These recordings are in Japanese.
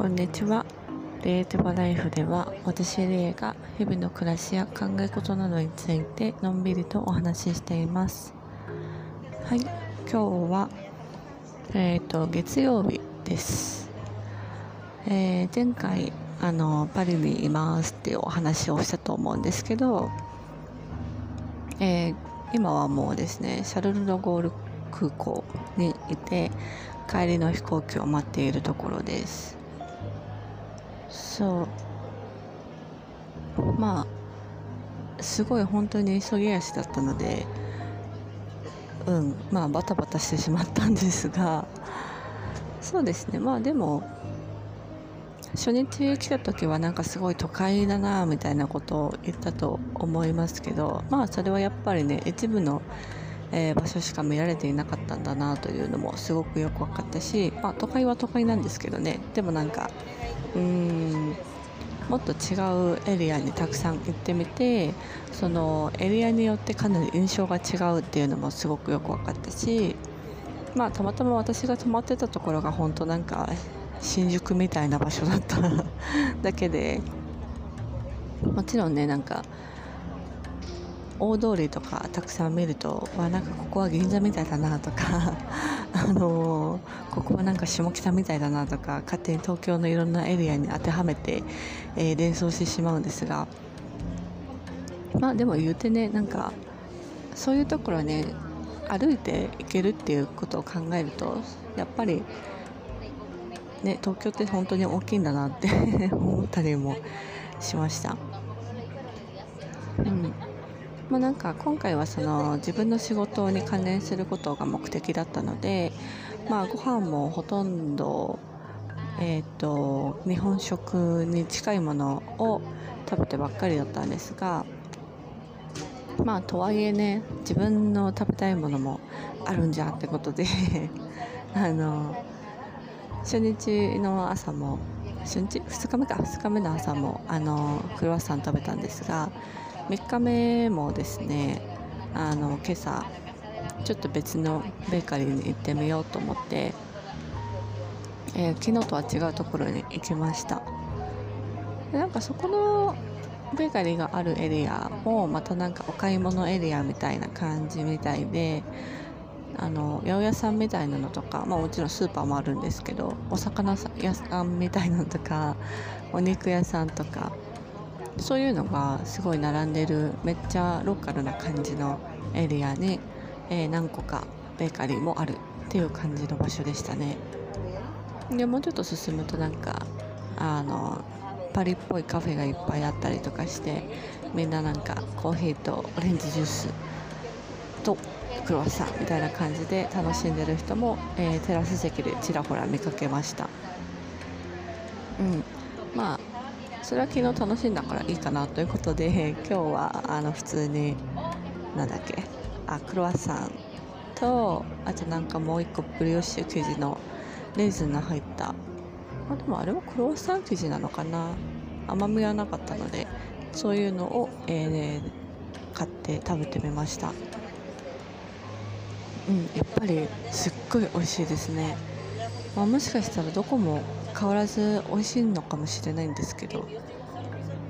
こんにちは。レーティブライフでは私レイが日々の暮らしや考え事などについてのんびりとお話ししています。はい、今日はえっ、と月曜日です。えー前回あのパリにいますっていうお話をしたと思うんですけど、えー今はもうですねシャルル・ド・ゴール空港にいて帰りの飛行機を待っているところですそう。まあすごい本当に急ぎ足だったのでうんまあバタバタしてしまったんですがそうですね。まあでも初日来た時はなんかすごい都会だなみたいなことを言ったと思いますけどまあそれはやっぱりね一部の、えー場所しか見られていなかったんだなというのもすごくよく分かったし、まあ、都会は都会なんですけどね。でもなんかうーんもっと違うエリアにたくさん行ってみてそのエリアによってかなり印象が違うっていうのもすごくよく分かったしまあたまたま私が泊まってたところが本当なんか新宿みたいな場所だっただけでもちろんねなんか大通りとかたくさん見るとわなんかここは銀座みたいだなとか あのーここはなんか下北みたいだなとか勝手に東京のいろんなエリアに当てはめて、えー連想してしまうんですがまあでも言うてねなんかそういうところね歩いて行けるっていうことを考えるとやっぱりね東京って本当に大きいんだなって 思ったりもしました。うんまあ、なんか今回はその自分の仕事に関連することが目的だったので、まあ、ご飯もほとんど、えー、と日本食に近いものを食べてばっかりだったんですが、まあ、とはいえね自分の食べたいものもあるんじゃってことで あの初日の朝も初日？2日目か。2日目の朝もあのクロワッサン食べたんですが3日目もですねあの今朝ちょっと別のベーカリーに行ってみようと思って、えー昨日とは違うところに行きました。でなんかそこのベーカリーがあるエリアもまたなんかお買い物エリアみたいな感じみたいであの八百屋さんみたいなのとか、まあ、もちろんスーパーもあるんですけどお魚屋さんみたいなのとかお肉屋さんとかそういうのがすごい並んでるめっちゃローカルな感じのエリアに、えー何個かベーカリーもあるっていう感じの場所でしたね。でもうちょっと進むとなんかあのパリっぽいカフェがいっぱいあったりとかしてみんななんかコーヒーとオレンジジュースとクロワッサンみたいな感じで楽しんでる人も、えーテラス席でちらほら見かけました。うん。まあそれは昨日楽しんだからいいかなということで今日はあの普通になんだっけあクロワッサンとあとなんかもう一個ブリオッシュ生地のレーズンが入ったあでもあれはクロワッサン生地なのかな。甘みはなかったのでそういうのを、えー買って食べてみました。うんやっぱりすっごい美味しいですね、まあ、もしかしたらどこも変わらず美味しいのかもしれないんですけど。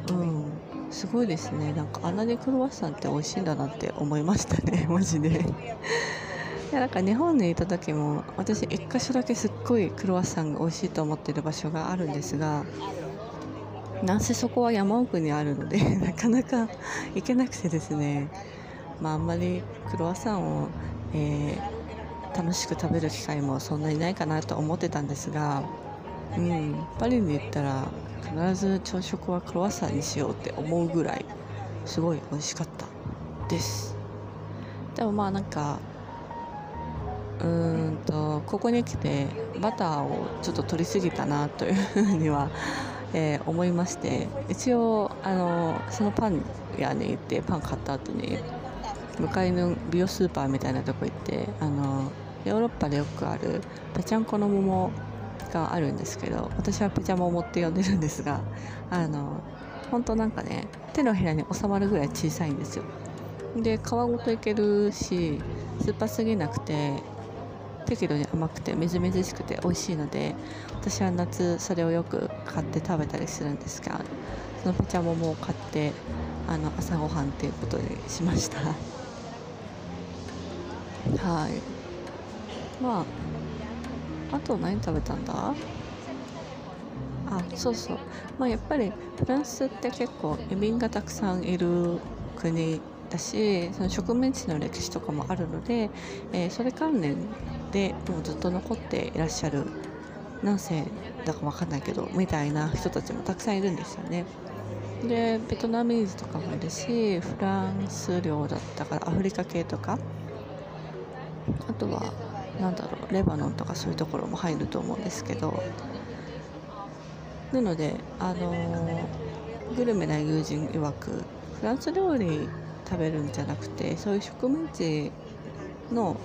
うん。すごいですね。なんかあんなにクロワッサンって美味しいんだなって思いましたね。マジで。いやなんか日本にいた時も私一箇所だけすっごいクロワッサンが美味しいと思ってる場所があるんですがなんせそこは山奥にあるので なかなか行けなくてですね。まああんまりクロワッサンを、えー楽しく食べる機会もそんなにないかなと思ってたんですがうん、パリに行ったら必ず朝食はクロワッサンにしようって思うぐらいすごい美味しかったです。でもまあなんかうーんとここに来てバターをちょっと取りすぎたなというふうには、えー思いまして一応あのそのパン屋に行ってパン買った後に向かいの美容スーパーみたいなとこ行ってあのヨーロッパでよくあるぺちゃんこの桃があるんですけど私はペチャモモって呼んでるんですがあの本当なんかね手のひらに収まるぐらい小さいんですよ。で皮ごといけるし酸っぱすぎなくて適度に甘くてみずみずしくて美味しいので私は夏それをよく買って食べたりするんですがそのペチャモモを買ってあの朝ごはんっていうことにしました。はい。まああと何食べたんだ？あそうそう。まあやっぱりフランスって結構移民がたくさんいる国だしその植民地の歴史とかもあるので、えー、それ関連でもうずっと残っていらっしゃる何世だか分かんないけどみたいな人たちもたくさんいるんですよね。でベトナミーズとかもいるしフランス領だったからアフリカ系とか。あとは何だろうレバノンとかそういうところも入ると思うんですけどなのであの、グルメな友人曰くフランス料理食べるんじゃなくてそういう植民地の、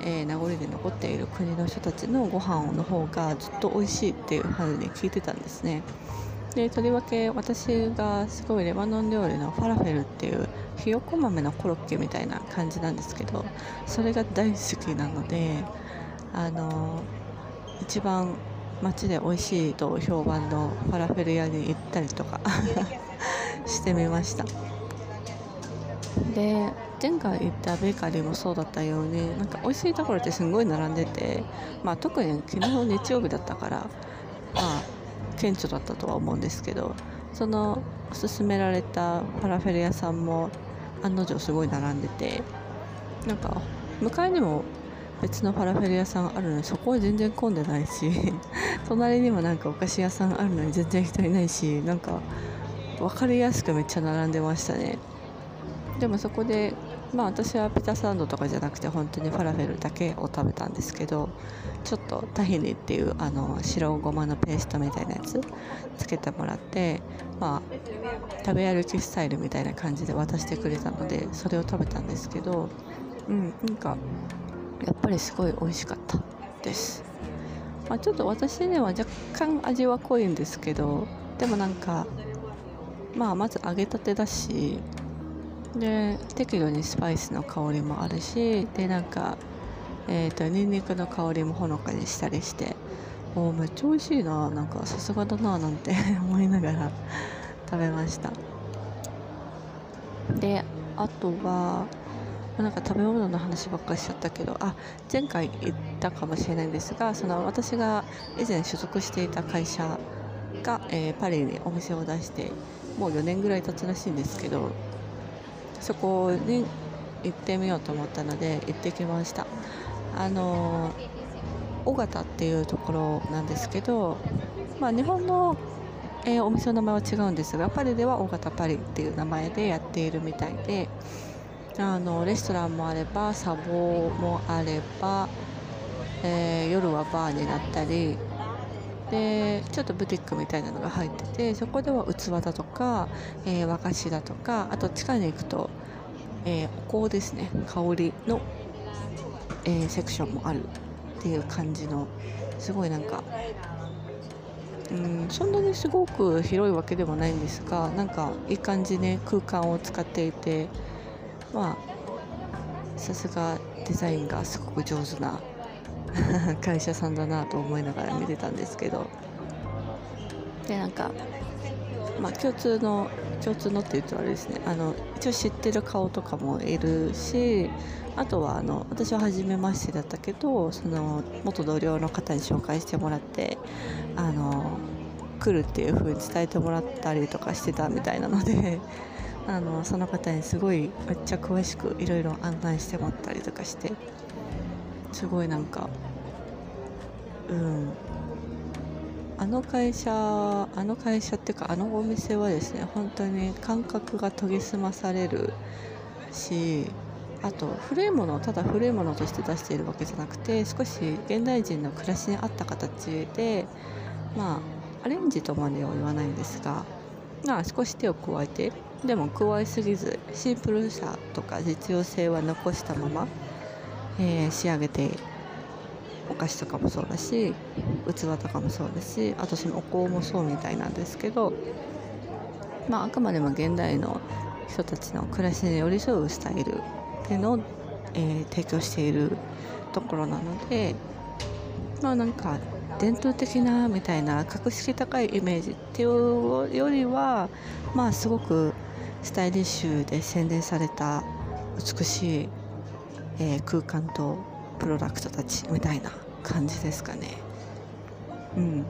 えー、名残で残っている国の人たちのご飯の方がずっと美味しいっていうふうに聞いてたんですね。でとりわけ私がすごいレバノン料理のファラフェルっていうひよこ豆のコロッケみたいな感じなんですけどそれが大好きなのであの一番街で美味しいと評判のファラフェル屋に行ったりとか してみました。で前回行ったベーカリーもそうだったようになんか美味しいところってすごい並んでて、まあ、特に昨日日曜日だったからまあ顕著だったとは思うんですけどその勧められたファラフェル屋さんも案の定すごい並んでてなんか向かいにも別のファラフェル屋さんあるのにそこは全然混んでないし 隣にもなんかお菓子屋さんあるのに全然人いないしなんか分かりやすくめっちゃ並んでましたね。でもそこでまあ私はピザサンドとかじゃなくて本当にファラフェルだけを食べたんですけどちょっとタヒニっていうあの白ごまのペーストみたいなやつつけてもらってまあ食べ歩きスタイルみたいな感じで渡してくれたのでそれを食べたんですけどうんなんかやっぱりすごい美味しかったです、まあ、ちょっと私には若干味は濃いんですけどでもなんかまあまず揚げたてだしで適度にスパイスの香りもあるしでなんかえーと、ニンニクの香りもほのかにしたりしておめっちゃ美味しいななんかさすがだななんて 思いながら 食べました。であとはなんか食べ物の話ばっかりしちゃったけどあ前回言ったかもしれないんですがその私が以前所属していた会社が、えー、パリにお店を出してもう4年ぐらい経つらしいんですけどそこに行ってみようと思ったので行ってきました。あの尾形っていうところなんですけど、まあ、日本の、えー、お店の名前は違うんですがパリでは尾形パリっていう名前でやっているみたいであのレストランもあれば茶房もあれば、えー、夜はバーになったりでちょっとブティックみたいなのが入っててそこでは器だとか、えー、和菓子だとかあと地下に行くと、えー、お香ですね。香りの、えー、セクションもあるっていう感じのすごいなんかうんそんなにすごく広いわけでもないんですがなんかいい感じね空間を使っていてまあさすがデザインがすごく上手な 会社さんだなと思いながら見てたんですけど。でなんかまあ共通の共通のって言うとあれですね。あの一応知ってる顔とかもいるしあとはあの私は初めましてだったけどその元同僚の方に紹介してもらってあの来るっていう風に伝えてもらったりとかしてたみたいなのであのその方にすごいめっちゃ詳しくいろいろ案内してもらったりとかして。すごいなんかうん。あの会社あの会社っていうかあのお店はですね本当に感覚が研ぎ澄まされるしあと古いものをただ古いものとして出しているわけじゃなくて少し現代人の暮らしに合った形でまあアレンジとまでは言わないんですが、まあ、少し手を加えてでも加えすぎずシンプルさとか実用性は残したままえー、仕上げてお菓子とかもそうだし器とかもそうだしあとそのお香もそうみたいなんですけど、まあ、あくまでも現代の人たちの暮らしに寄り添うスタイルっていうのを、えー、提供しているところなのでまあなんか伝統的なみたいな格式高いイメージっていうよりはまあすごくスタイリッシュで洗練された美しい、えー、空間とプロダクトたちみたいな感じですかね。うん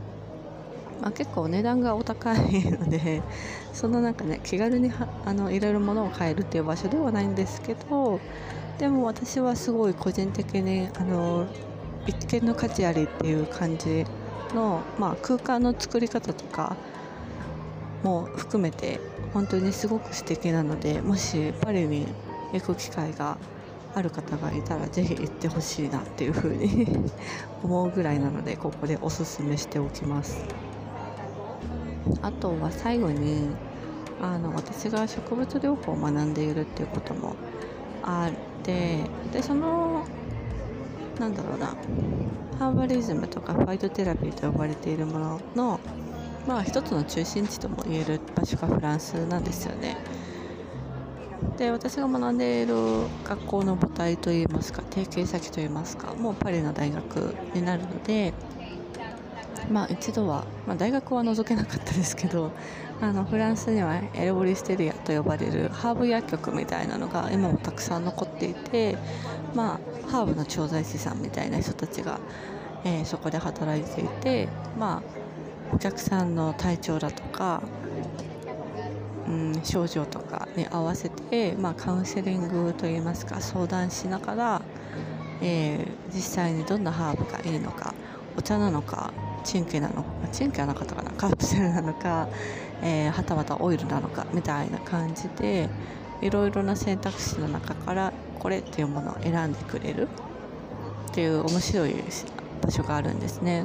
まあ、結構値段がお高いので そのなんかね気軽にはあのいろいろ物を買えるっていう場所ではないんですけどでも私はすごい個人的にあの一見の価値ありっていう感じの、まあ、空間の作り方とかも含めて本当にすごく素敵なのでもしパリに行く機会がある方がいたらぜひ行ってほしいなっていうふうに 思うぐらいなのでここでおすすめしておきますあとは最後にあの私が植物療法を学んでいるっていうこともあってでそのなんだろうなハーバリズムとかファイトテラピーと呼ばれているもののまあ一つの中心地とも言える場所がフランスなんですよね。で私が学んでいる学校の母体といいますか提携先といいますかもうパリの大学になるのでまあ一度は、まあ、大学は除けなかったですけど あのフランスにはエルボリステリアと呼ばれるハーブ薬局みたいなのが今もたくさん残っていてまあハーブの調剤師さんみたいな人たちが、えー、そこで働いていてまあお客さんの体調だとかうん、症状とかに合わせて、まあ、カウンセリングといいますか相談しながら、えー、実際にどんなハーブがいいのかお茶なのかチンケなのかチンケはなかったかなカプセルなのか、えー、はたまたオイルなのかみたいな感じでいろいろな選択肢の中からこれっていうものを選んでくれるっていう面白い場所があるんですね。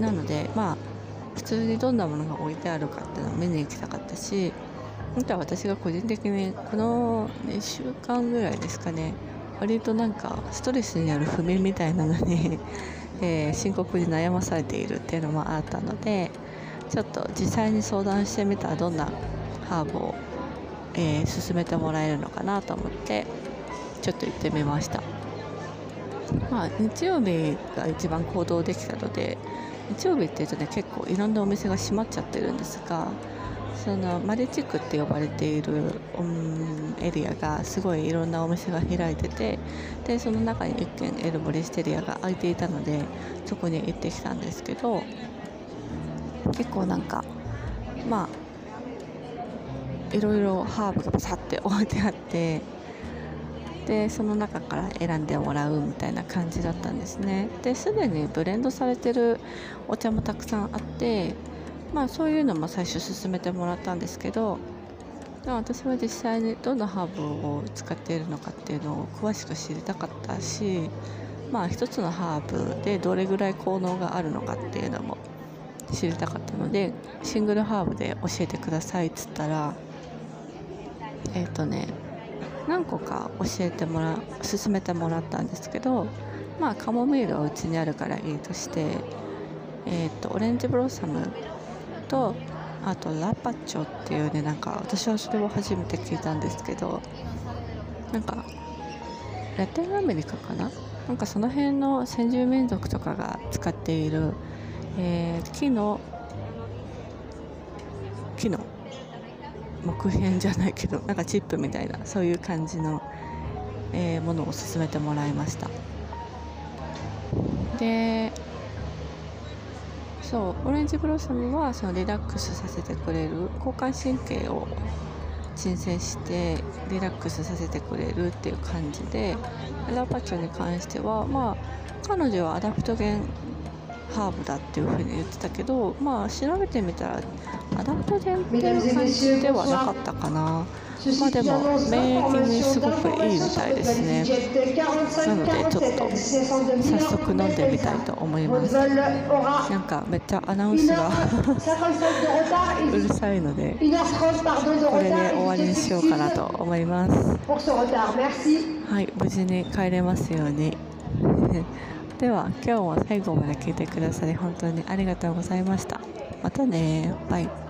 なのでまあ普通にどんなものが置いてあるかっていうのを見に行きたかったしあとは私が個人的にこの2週間ぐらいですかね割となんかストレスによる不眠みたいなのに え、深刻に悩まされているっていうのもあったのでちょっと実際に相談してみたらどんなハーブを、えー、進めてもらえるのかなと思ってちょっと行ってみました。まあ日曜日が一番行動できたので日曜日っていうとね結構いろんなお店が閉まっちゃってるんですがそのマレ地区って呼ばれている、うん、エリアがすごいいろんなお店が開いててでその中に1軒エルボリステリアが空いていたのでそこに行ってきたんですけど結構なんかまあいろいろハーブがパサって置いてあってでその中から選んでもらうみたいな感じだったんですね。ですでにブレンドされてるお茶もたくさんあってまあそういうのも最初進めてもらったんですけど私は実際にどんなハーブを使っているのかっていうのを詳しく知りたかったしまあ一つのハーブでどれぐらい効能があるのかっていうのも知りたかったのでシングルハーブで教えてくださいっつったらえっ、ー、とね何個か教えてもら勧めてもらったんですけどまあカモミールはうちにあるからいいとしてえっ、ー、とオレンジブロッサムとあとラパチョっていうねなんか私はそれを初めて聞いたんですけどなんかラテンアメリカかな？なんかその辺の先住民族とかが使っている、えー、木の木片じゃないけどなんかチップみたいなそういう感じの、えー、ものを勧めてもらいました。でそうオレンジブロッサムはそのリラックスさせてくれる交感神経を鎮静してリラックスさせてくれるっていう感じでラパチョに関してはまあ彼女はアダプトゲンハーブだっていうふうに言ってたけどまあ調べてみたらアダプトゲンっていう感じではなかったかな。まあでも免疫にすごくいいみたいですね。なのでちょっと早速飲んでみたいと思います。なんかめっちゃアナウンスが うるさいのでこれで終わりにしようかなと思います。はい無事に帰れますように。では今日も最後まで聞いてくださり本当にありがとうございました。またねバイ。